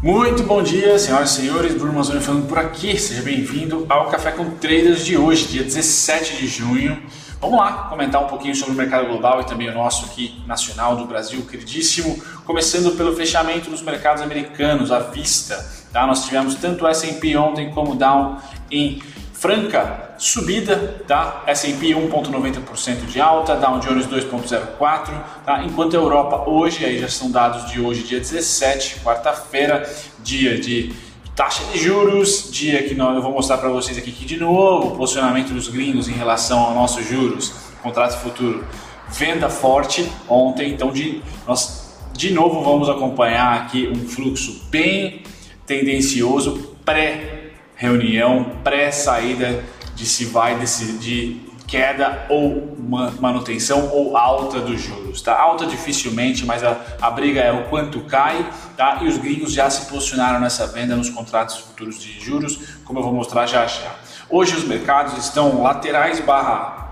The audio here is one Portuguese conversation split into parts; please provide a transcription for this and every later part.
Muito bom dia, senhoras e senhores. Bruno Mazzoni falando por aqui. Seja bem-vindo ao Café com Traders de hoje, dia 17 de junho. Vamos lá comentar um pouquinho sobre o mercado global e também o nosso aqui nacional do Brasil, queridíssimo. Começando pelo fechamento dos mercados americanos à vista. Tá? Nós tivemos tanto o S&P ontem como o Dow em franca subida, tá? S&P 1.90% de alta, Dow Jones 2.04, tá? Enquanto a Europa hoje, aí já são dados de hoje, dia 17, quarta-feira, dia de taxa de juros, dia que nós, eu vou mostrar para vocês aqui que de novo o posicionamento dos gringos em relação aos nossos juros, contrato futuro, venda forte ontem, então de, nós de novo vamos acompanhar aqui um fluxo bem tendencioso pré reunião pré-saída de se vai decidir queda ou manutenção ou alta dos juros, tá? Alta dificilmente, mas a, a briga é o quanto cai, tá? E os gringos já se posicionaram nessa venda nos contratos futuros de juros, como eu vou mostrar já já. Hoje os mercados estão laterais barra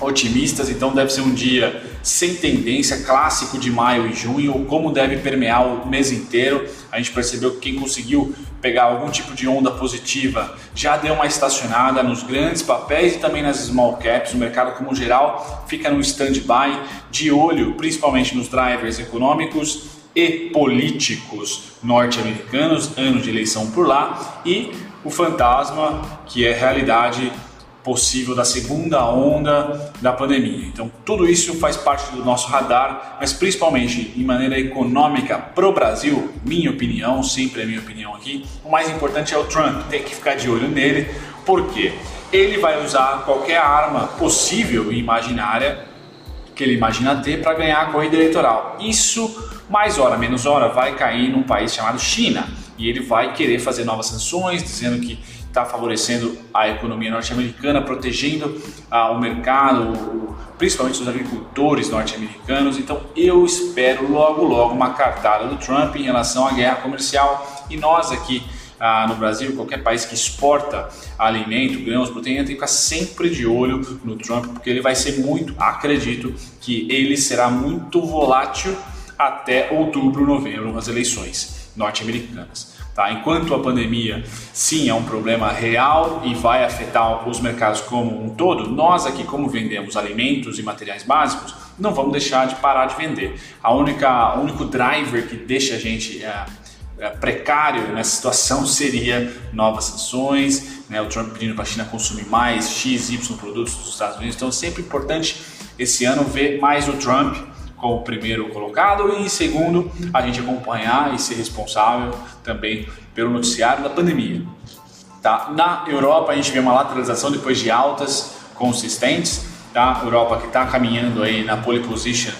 otimistas, então deve ser um dia sem tendência, clássico de maio e junho, como deve permear o mês inteiro. A gente percebeu que quem conseguiu pegar algum tipo de onda positiva já deu uma estacionada nos grandes papéis e também nas small caps. O mercado, como geral, fica no stand-by, de olho principalmente nos drivers econômicos e políticos norte-americanos, ano de eleição por lá, e o fantasma que é realidade possível da segunda onda da pandemia. Então, tudo isso faz parte do nosso radar, mas principalmente em maneira econômica para o Brasil, minha opinião, sempre é minha opinião aqui, o mais importante é o Trump, tem que ficar de olho nele, porque ele vai usar qualquer arma possível e imaginária que ele imagina ter para ganhar a corrida eleitoral. Isso, mais hora menos hora, vai cair num país chamado China e ele vai querer fazer novas sanções, dizendo que está favorecendo a economia norte-americana, protegendo ah, o mercado, principalmente os agricultores norte-americanos. Então eu espero logo logo uma cartada do Trump em relação à guerra comercial e nós aqui ah, no Brasil, qualquer país que exporta alimento, grãos, proteína, tem que ficar sempre de olho no Trump, porque ele vai ser muito, acredito que ele será muito volátil até outubro, novembro, nas eleições norte-americanas. Tá? Enquanto a pandemia sim é um problema real e vai afetar os mercados como um todo, nós aqui, como vendemos alimentos e materiais básicos, não vamos deixar de parar de vender. A única, o único driver que deixa a gente é, é, precário nessa situação seria novas sanções, né? o Trump pedindo para a China consumir mais X, Y produtos dos Estados Unidos. Então é sempre importante esse ano ver mais o Trump como primeiro colocado e segundo a gente acompanhar e ser responsável também pelo noticiário da pandemia. Tá? Na Europa a gente vê uma lateralização depois de altas consistentes, tá? Europa que está caminhando aí na pole position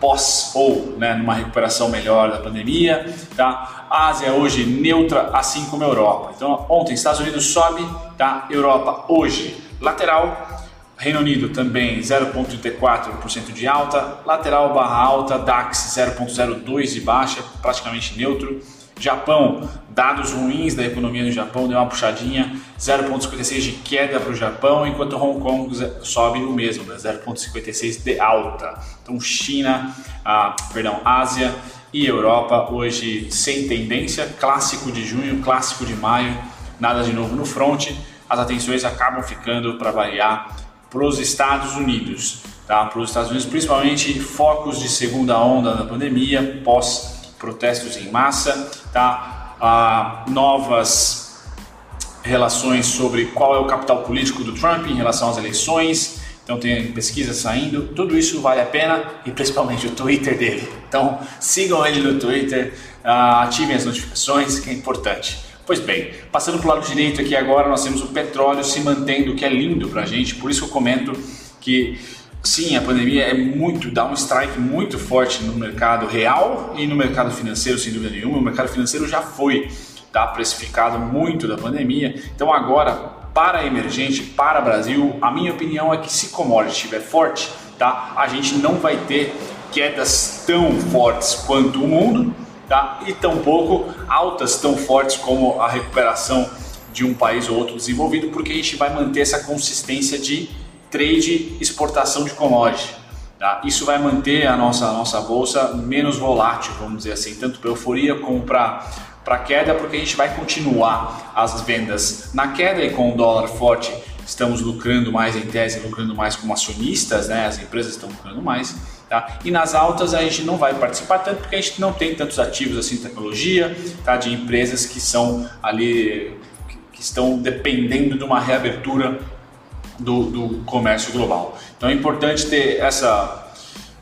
pós ou né, numa recuperação melhor da pandemia, tá? Ásia hoje neutra, assim como a Europa. Então ontem Estados Unidos sobe, tá? Europa hoje lateral, Reino Unido também 0,34% de alta, lateral barra alta, DAX 0,02 de baixa, praticamente neutro. Japão, dados ruins da economia no Japão, deu uma puxadinha, 0,56 de queda para o Japão, enquanto Hong Kong sobe o mesmo, 0,56 de alta. Então China, ah, perdão, Ásia e Europa hoje sem tendência, clássico de junho, clássico de maio, nada de novo no front. As atenções acabam ficando para variar para os Estados Unidos, tá? Para os Estados Unidos, principalmente focos de segunda onda da pandemia, pós protestos em massa, tá? Ah, novas relações sobre qual é o capital político do Trump em relação às eleições. Então tem pesquisa saindo, tudo isso vale a pena e principalmente o Twitter dele. Então sigam ele no Twitter, ah, ativem as notificações, que é importante. Pois bem, passando para o lado direito aqui agora, nós temos o petróleo se mantendo, que é lindo para a gente, por isso que eu comento que sim, a pandemia é muito, dá um strike muito forte no mercado real e no mercado financeiro, sem dúvida nenhuma. O mercado financeiro já foi tá, precificado muito da pandemia, então agora, para emergente, para Brasil, a minha opinião é que se commodity estiver forte, tá, a gente não vai ter quedas tão fortes quanto o mundo, tá? e tampouco altas tão fortes como a recuperação de um país ou outro desenvolvido, porque a gente vai manter essa consistência de trade exportação de commodity. Tá? Isso vai manter a nossa, a nossa bolsa menos volátil, vamos dizer assim, tanto para euforia como para queda, porque a gente vai continuar as vendas na queda e com o dólar forte estamos lucrando mais em tese, lucrando mais como acionistas, né? As empresas estão lucrando mais, tá? E nas altas a gente não vai participar tanto porque a gente não tem tantos ativos assim tecnologia, tá? De empresas que são ali que estão dependendo de uma reabertura do, do comércio global. Então é importante ter essa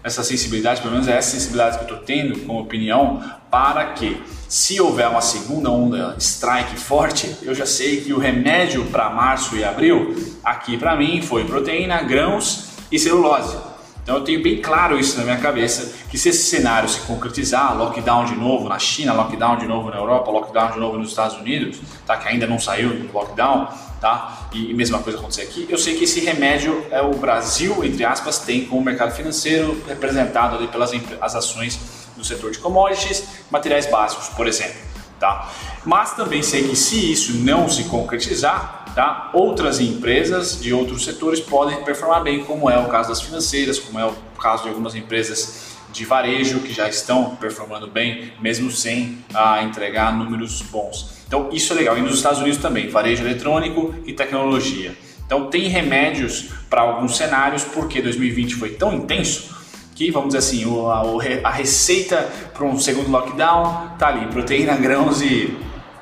essa sensibilidade, pelo menos é essa sensibilidade que eu estou tendo como opinião, para que, se houver uma segunda onda strike forte, eu já sei que o remédio para março e abril, aqui para mim, foi proteína, grãos e celulose. Então eu tenho bem claro isso na minha cabeça, que se esse cenário se concretizar, lockdown de novo na China, lockdown de novo na Europa, lockdown de novo nos Estados Unidos, tá, que ainda não saiu do lockdown, tá, e, mesma coisa acontecer aqui, eu sei que esse remédio é o Brasil, entre aspas, tem como mercado financeiro representado ali pelas as ações do setor de commodities, materiais básicos, por exemplo, tá. Mas também sei que se isso não se concretizar, Tá? Outras empresas de outros setores podem performar bem, como é o caso das financeiras, como é o caso de algumas empresas de varejo que já estão performando bem, mesmo sem ah, entregar números bons. Então isso é legal. E nos Estados Unidos também, varejo eletrônico e tecnologia. Então tem remédios para alguns cenários, porque 2020 foi tão intenso que, vamos dizer assim, a, a receita para um segundo lockdown tá ali, proteína, grãos e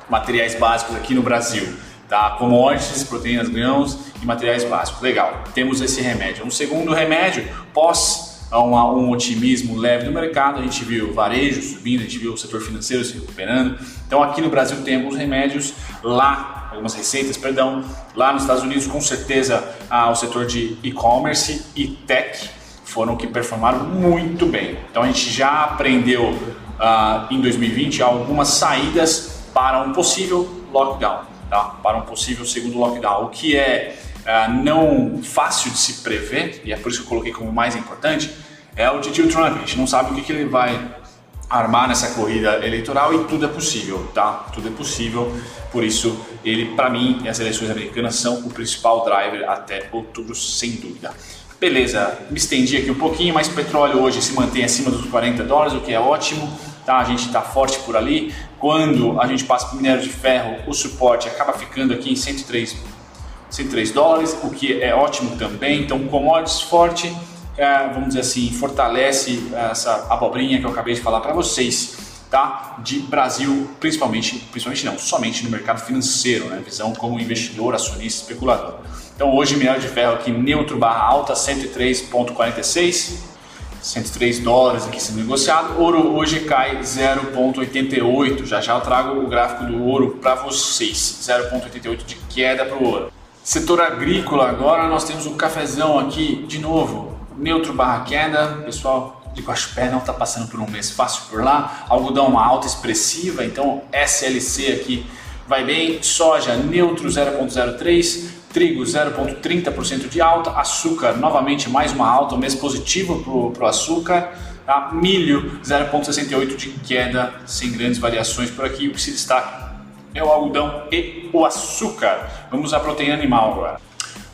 materiais básicos aqui no Brasil tá? Commodities, proteínas, grãos e materiais básicos. Legal, temos esse remédio. Um segundo remédio, pós um, um otimismo leve do mercado, a gente viu varejo subindo, a gente viu o setor financeiro se recuperando. Então aqui no Brasil tem alguns remédios, lá algumas receitas, perdão, lá nos Estados Unidos com certeza ah, o setor de e-commerce e tech foram que performaram muito bem. Então a gente já aprendeu ah, em 2020 algumas saídas para um possível lockdown tá? para um possível segundo lockdown, o que é uh, não fácil de se prever, e é por isso que eu coloquei como mais importante, é o tio Trump. A gente não sabe o que, que ele vai armar nessa corrida eleitoral e tudo é possível, tá? Tudo é possível. Por isso, ele, para mim, as eleições americanas são o principal driver até outubro, sem dúvida. Beleza, me estendi aqui um pouquinho, mas petróleo hoje se mantém acima dos 40 dólares, o que é ótimo tá? A gente está forte por ali. Quando a gente passa para o minério de ferro, o suporte acaba ficando aqui em 103, 103 dólares, o que é ótimo também. Então, commodities forte, é, vamos dizer assim, fortalece essa abobrinha que eu acabei de falar para vocês. Tá? De Brasil, principalmente, principalmente não, somente no mercado financeiro, né? visão como investidor, acionista, especulador. Então hoje minério de ferro aqui neutro barra alta 103.46, 103 dólares aqui sendo negociado. Ouro hoje cai 0,88. Já já eu trago o gráfico do ouro para vocês. 0,88 de queda para o ouro. Setor agrícola agora nós temos um cafezão aqui de novo. Neutro barra queda. Pessoal de Guaxupé não está passando por um mês fácil por lá. Algodão uma alta expressiva, então SLC aqui vai bem. Soja neutro 0,03 trigo 0,30% de alta, açúcar novamente mais uma alta, um mês positivo para o açúcar, tá? milho 0,68% de queda, sem grandes variações por aqui, o que se destaca é o algodão e o açúcar. Vamos à proteína animal agora.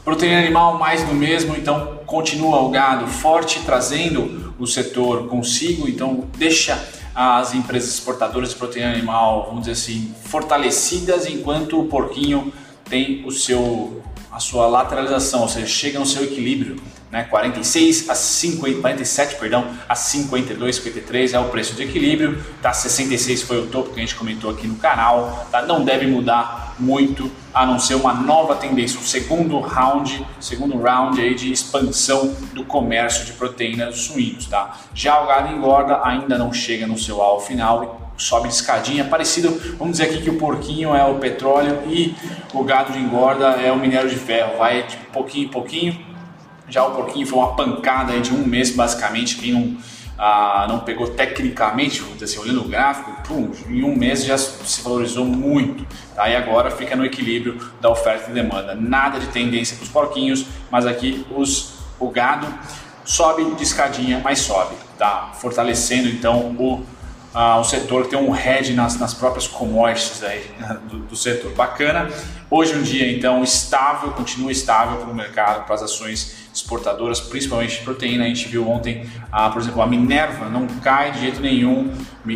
Proteína animal mais do mesmo, então continua o gado forte, trazendo o setor consigo, então deixa as empresas exportadoras de proteína animal, vamos dizer assim, fortalecidas, enquanto o porquinho tem o seu a sua lateralização, ou seja, chega no seu equilíbrio, né? 46 a 50, 47, perdão, a 52, 53 é o preço de equilíbrio, tá? 66 foi o topo que a gente comentou aqui no canal, tá? Não deve mudar muito, a não ser uma nova tendência, um segundo round, segundo round aí de expansão do comércio de proteínas suínos, tá? Já o gado engorda ainda não chega no seu alvo final sobe de escadinha, parecido, vamos dizer aqui que o porquinho é o petróleo e o gado de engorda é o minério de ferro, vai de pouquinho em pouquinho, já o porquinho foi uma pancada de um mês basicamente, quem não, ah, não pegou tecnicamente, vamos dizer assim, olhando o gráfico, pum, em um mês já se valorizou muito, tá? e agora fica no equilíbrio da oferta e demanda, nada de tendência para os porquinhos, mas aqui os, o gado sobe de escadinha, mas sobe, tá? fortalecendo então o uh, um setor que tem um hedge nas, nas próprias commodities aí, do, do, setor. Bacana. Hoje um dia então estável, continua estável para o mercado, para as ações exportadoras, principalmente de proteína. A gente viu ontem, uh, por exemplo, a Minerva não cai de jeito nenhum,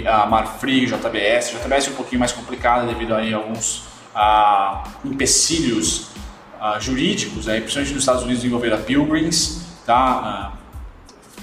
a Marfrig, JBS, JBS é um pouquinho mais complicada devido a alguns uh, empecilhos jurídicos, aí, principalmente nos Estados Unidos envolver a Pilgrims, tá?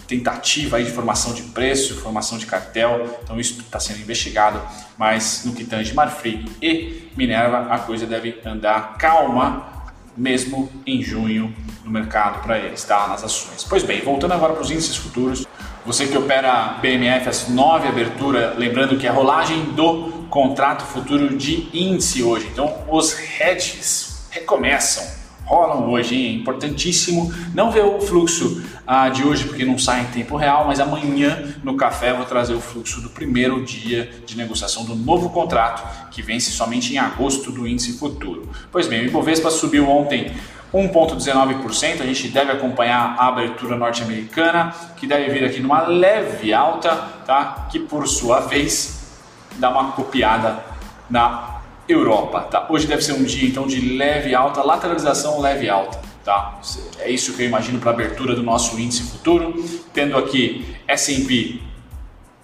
Tentativa de formação de preço, formação de cartel, então isso está sendo investigado, mas no que tange Marfrig e Minerva, a coisa deve andar calma, mesmo em junho no mercado para eles, tá? nas ações. Pois bem, voltando agora para os índices futuros, você que opera BMF às 9 abertura, lembrando que é a rolagem do contrato futuro de índice hoje, então os hedges recomeçam rolam hoje, é importantíssimo não ver o fluxo ah, de hoje porque não sai em tempo real, mas amanhã no café vou trazer o fluxo do primeiro dia de negociação do novo contrato que vence somente em agosto do índice futuro. Pois bem, o Ibovespa subiu ontem 1,19%. A gente deve acompanhar a abertura norte-americana, que deve vir aqui numa leve alta, tá? Que por sua vez dá uma copiada na Europa, tá? Hoje deve ser um dia então de leve alta, lateralização leve alta, tá? É isso que eu imagino para a abertura do nosso índice futuro, tendo aqui S&P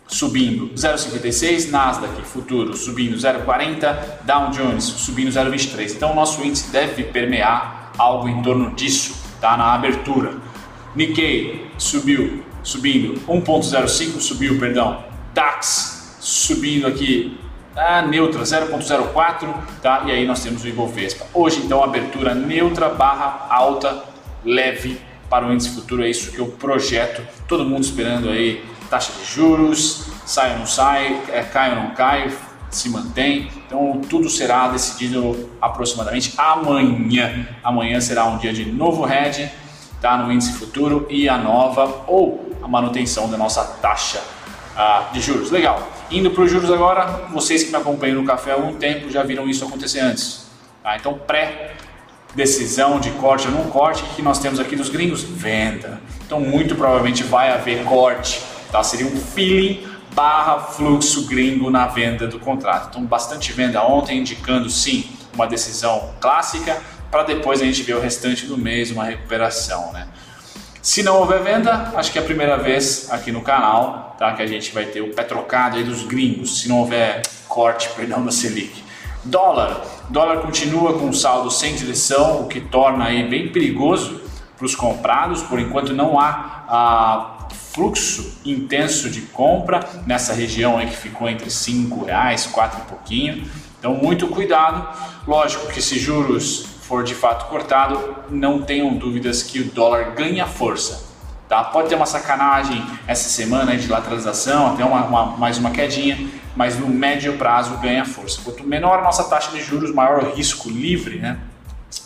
subindo 0,56, Nasdaq futuro subindo 0,40, Dow Jones subindo 0,23. Então o nosso índice deve permear algo em torno disso, tá? Na abertura. Nikkei subiu, subindo 1,05, subiu, perdão. DAX subindo aqui a neutra 0.04, tá? E aí nós temos o Ibovespa. Hoje então abertura neutra barra alta leve para o índice futuro, é isso que eu projeto. Todo mundo esperando aí taxa de juros, sai ou não sai, é, cai ou não cai, se mantém. Então tudo será decidido aproximadamente amanhã. Amanhã será um dia de novo head, tá? No índice futuro e a nova ou a manutenção da nossa taxa ah, de juros. Legal. Indo para os juros agora, vocês que me acompanham no café há algum tempo já viram isso acontecer antes. Tá? Então, pré-decisão de corte ou não corte, que nós temos aqui dos gringos? Venda. Então, muito provavelmente vai haver corte. Tá? Seria um feeling barra fluxo gringo na venda do contrato. Então, bastante venda ontem, indicando sim uma decisão clássica, para depois a gente ver o restante do mês, uma recuperação. Né? Se não houver venda, acho que é a primeira vez aqui no canal tá, que a gente vai ter o pé trocado aí dos gringos, se não houver corte, perdão, da Selic. Dólar. Dólar continua com saldo sem direção, o que torna aí bem perigoso para os comprados. Por enquanto não há ah, fluxo intenso de compra nessa região aí que ficou entre 5 reais, 4 e pouquinho. Então muito cuidado. Lógico que se juros for de fato cortado, não tenham dúvidas que o dólar ganha força. Tá? Pode ter uma sacanagem essa semana de lateralização, até uma, uma, mais uma quedinha, mas no médio prazo ganha força. Quanto menor a nossa taxa de juros, maior o risco livre, né?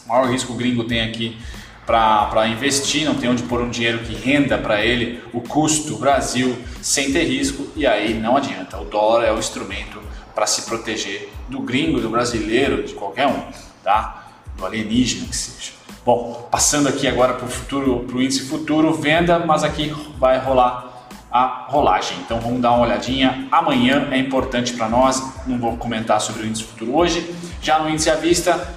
maior risco o gringo tem aqui para investir, não tem onde pôr um dinheiro que renda para ele o custo Brasil sem ter risco, e aí não adianta. O dólar é o instrumento para se proteger do gringo, do brasileiro, de qualquer um. Tá? Do alienígena que seja. Bom, passando aqui agora para o futuro, para o índice futuro, venda, mas aqui vai rolar a rolagem. Então vamos dar uma olhadinha. Amanhã é importante para nós. Não vou comentar sobre o índice futuro hoje. Já no índice à vista,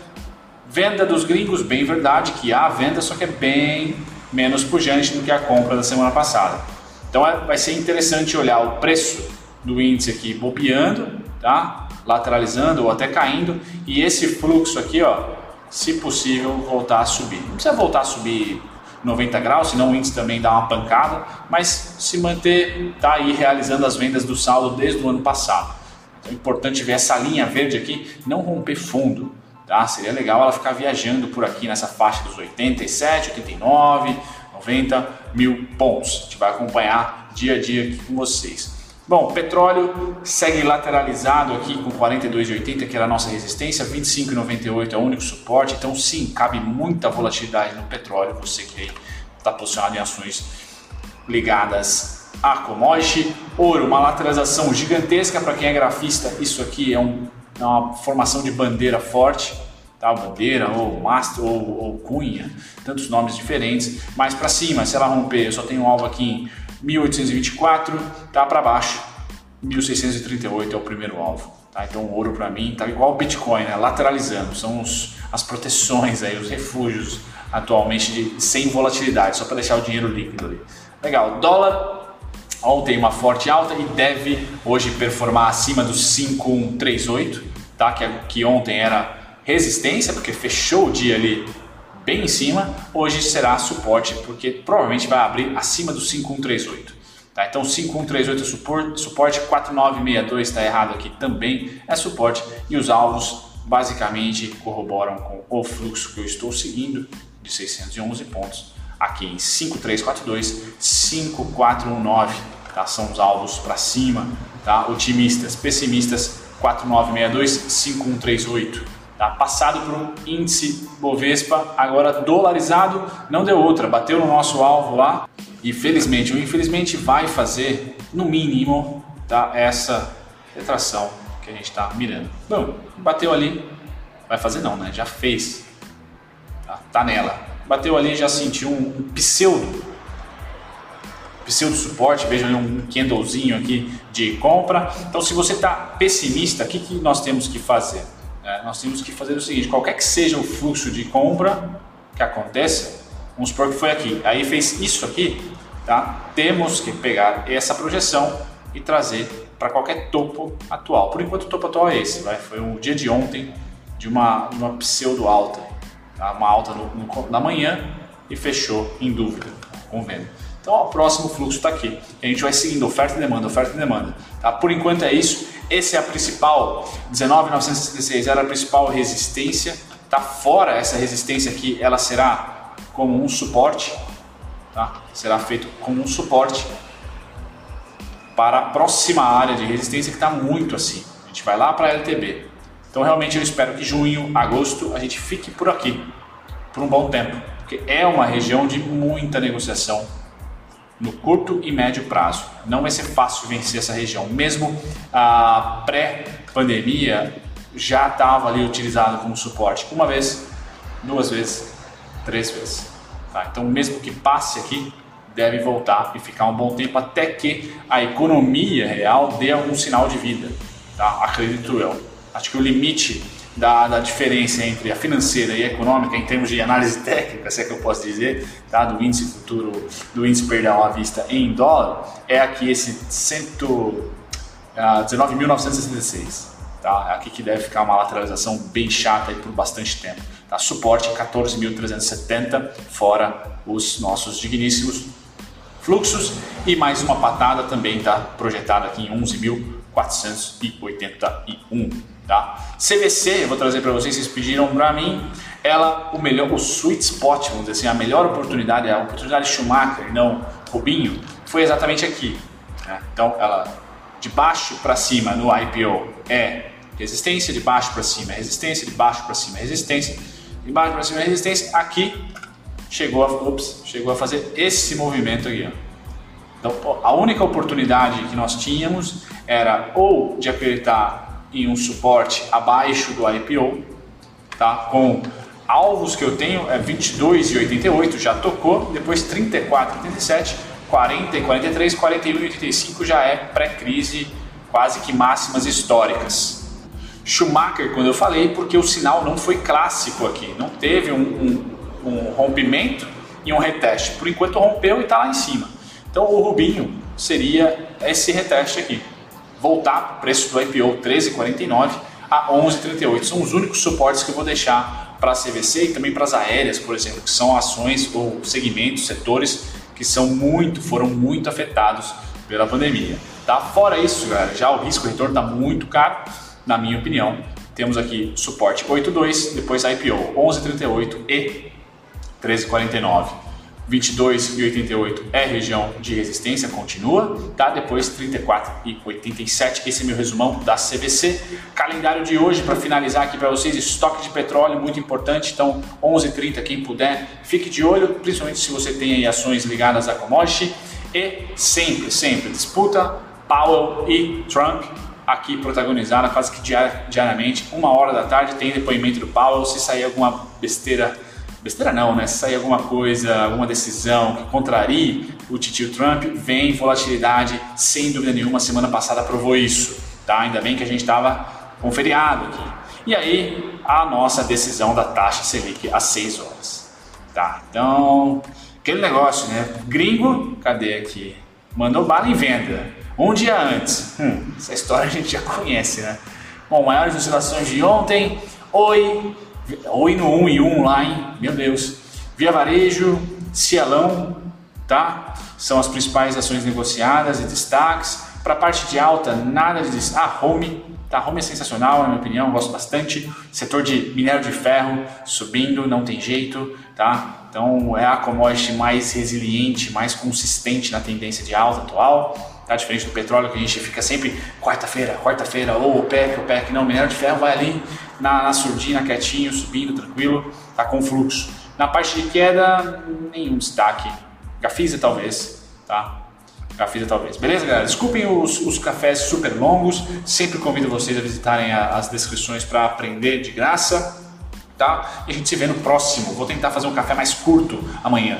venda dos gringos, bem verdade que há venda, só que é bem menos pujante do que a compra da semana passada. Então é, vai ser interessante olhar o preço do índice aqui bobeando, tá? Lateralizando ou até caindo e esse fluxo aqui, ó, se possível, voltar a subir. Não precisa voltar a subir 90 graus, senão o índice também dá uma pancada, mas se manter, tá aí realizando as vendas do saldo desde o ano passado. Então é importante ver essa linha verde aqui não romper fundo, tá? Seria legal ela ficar viajando por aqui nessa faixa dos 87, 89, 90 mil pontos. A gente vai acompanhar dia a dia aqui com vocês. Bom, petróleo segue lateralizado aqui com 42,80, que era a nossa resistência, 25,98 é o único suporte. Então, sim, cabe muita volatilidade no petróleo. Você que está posicionado em ações ligadas a commodity. Ouro, uma lateralização gigantesca para quem é grafista. Isso aqui é, um, é uma formação de bandeira forte. Tá, bandeira ou master ou, ou cunha, tantos nomes diferentes, mas para cima, se ela romper, eu só tenho um alvo aqui em 1824, tá para baixo. 1.638 é o primeiro alvo. Tá? Então o ouro para mim tá igual o Bitcoin, né? lateralizando, são os, as proteções aí, os refúgios atualmente de, sem volatilidade, só para deixar o dinheiro líquido ali. Legal, dólar ontem uma forte alta e deve hoje performar acima dos 5,138, tá? que, que ontem era resistência, porque fechou o dia ali bem em cima, hoje será suporte, porque provavelmente vai abrir acima do 5138. Tá? Então 5138 é suporte, suporte 4962 está errado aqui também é suporte e os alvos basicamente corroboram com o fluxo que eu estou seguindo de 611 pontos aqui em 5342, 5419, tá? São os alvos para cima, tá? Otimistas, pessimistas 4962, 5138 tá? passado por um índice Bovespa, agora dolarizado, não deu outra, bateu no nosso alvo lá e felizmente ou infelizmente vai fazer, no mínimo, tá? essa retração que a gente está mirando. Bom, bateu ali, vai fazer não, né? já fez, tá, tá nela. Bateu ali, já sentiu um, pseudo pseudo suporte, veja um candlezinho aqui de compra. Então, se você está pessimista, o que, que nós temos que fazer? É, nós temos que fazer o seguinte: qualquer que seja o fluxo de compra que aconteça, vamos supor que foi aqui, aí fez isso aqui, tá? Temos que pegar essa projeção e trazer para qualquer topo atual. Por enquanto, o topo atual é esse, vai? foi o dia de ontem de uma, uma pseudo alta, tá? uma alta no, no, na manhã e fechou em dúvida com venda. Então, ó, o próximo fluxo está aqui. A gente vai seguindo oferta e demanda, oferta e demanda. Tá? Por enquanto é isso. Esse é a principal, 19,966 era a principal resistência. Tá fora essa resistência aqui, ela será como um suporte. Tá? Será feito como um suporte para a próxima área de resistência que está muito assim. A gente vai lá para a LTB. Então realmente eu espero que junho, agosto a gente fique por aqui por um bom tempo, porque é uma região de muita negociação no curto e médio prazo. Não vai ser fácil vencer essa região, mesmo a pré-pandemia já estava ali utilizado como suporte uma vez, duas vezes, três vezes. Tá? Então, mesmo que passe aqui, deve voltar e ficar um bom tempo até que a economia real dê algum sinal de vida. Tá? Acredito eu. Acho que o limite da, da, diferença entre a financeira e a econômica em termos de análise técnica, se é que eu posso dizer, tá? do índice futuro, do índice perdão à vista em dólar, é aqui esse 19.966. Ah, tá? É aqui que deve ficar uma lateralização bem chata por bastante tempo. Tá? Suporte 14.370, fora os nossos digníssimos fluxos e mais uma patada também está projetada aqui em 11.481. Tá? CVC, eu vou trazer para vocês, vocês pediram para mim, ela, o melhor, o sweet spot, vamos dizer assim, a melhor oportunidade, a oportunidade Schumacher não Rubinho, foi exatamente aqui. Né? Então, ela de baixo para cima no IPO é resistência, de baixo para cima é resistência, de baixo para cima é resistência, de baixo para cima é resistência. Aqui chegou a, ups, chegou a fazer esse movimento aqui. Ó. Então, a única oportunidade que nós tínhamos era ou de apertar em um suporte abaixo do IPO, tá? Com alvos que eu tenho é 22 e 88 já tocou, depois 34 e 87, 40 e 43, 41 e 85 já é pré-crise, quase que máximas históricas. Schumacher, quando eu falei, porque o sinal não foi clássico aqui, não teve um, um, um rompimento e um reteste. Por enquanto rompeu e está lá em cima. Então o Rubinho seria esse reteste aqui voltar para o preço do IPO 13,49 a 11,38. São os únicos suportes que eu vou deixar para a CVC e também para as aéreas, por exemplo, que são ações ou segmentos, setores que são muito, foram muito afetados pela pandemia. Tá? Fora isso, galera, já o risco retorno está muito caro, na minha opinião. Temos aqui suporte 8,2, depois IPO 11,38 e 13,49. 22 e 88 é região de resistência, continua, tá? Depois 34 e 87, esse é meu resumão da CVC. Calendário de hoje para finalizar aqui para vocês, estoque de petróleo muito importante, então 11:30 quem puder, fique de olho, principalmente se você tem ações ligadas a commodity e sempre, sempre disputa Powell e Trump aqui protagonizada quase que diariamente, uma hora da tarde tem depoimento do Powell, se sair alguma besteira besteira não, né? Se sair alguma coisa, alguma decisão que contrarie o titio Trump, vem volatilidade, sem dúvida nenhuma. Semana passada provou isso, tá? Ainda bem que a gente estava com feriado aqui. E aí, a nossa decisão da taxa Selic às 6 horas, tá? Então, aquele negócio, né? Gringo, cadê aqui? Mandou bala em venda. Um dia antes. Hum, essa história a gente já conhece, né? Bom, maiores oscilações de ontem. Oi, Oi no 1 e 1 lá, hein? Meu Deus. Via Varejo, Cielão, tá? São as principais ações negociadas e destaques. Para a parte de alta, nada de destaque. Ah, Home, tá? Home é sensacional, na minha opinião, gosto bastante. Setor de minério de ferro subindo, não tem jeito, tá? Então é a commodity mais resiliente, mais consistente na tendência de alta atual. Tá diferente do petróleo que a gente fica sempre quarta-feira, quarta-feira, ou o PEC, o PEC. Não, minério de ferro vai ali na, na surdina, quietinho, subindo, tranquilo, tá com fluxo. Na parte de queda, nenhum destaque. Gafisa talvez, tá? Gafisa talvez. Beleza, galera? Desculpem os, os cafés super longos. Sempre convido vocês a visitarem a, as descrições para aprender de graça. Tá? E a gente se vê no próximo. Vou tentar fazer um café mais curto amanhã.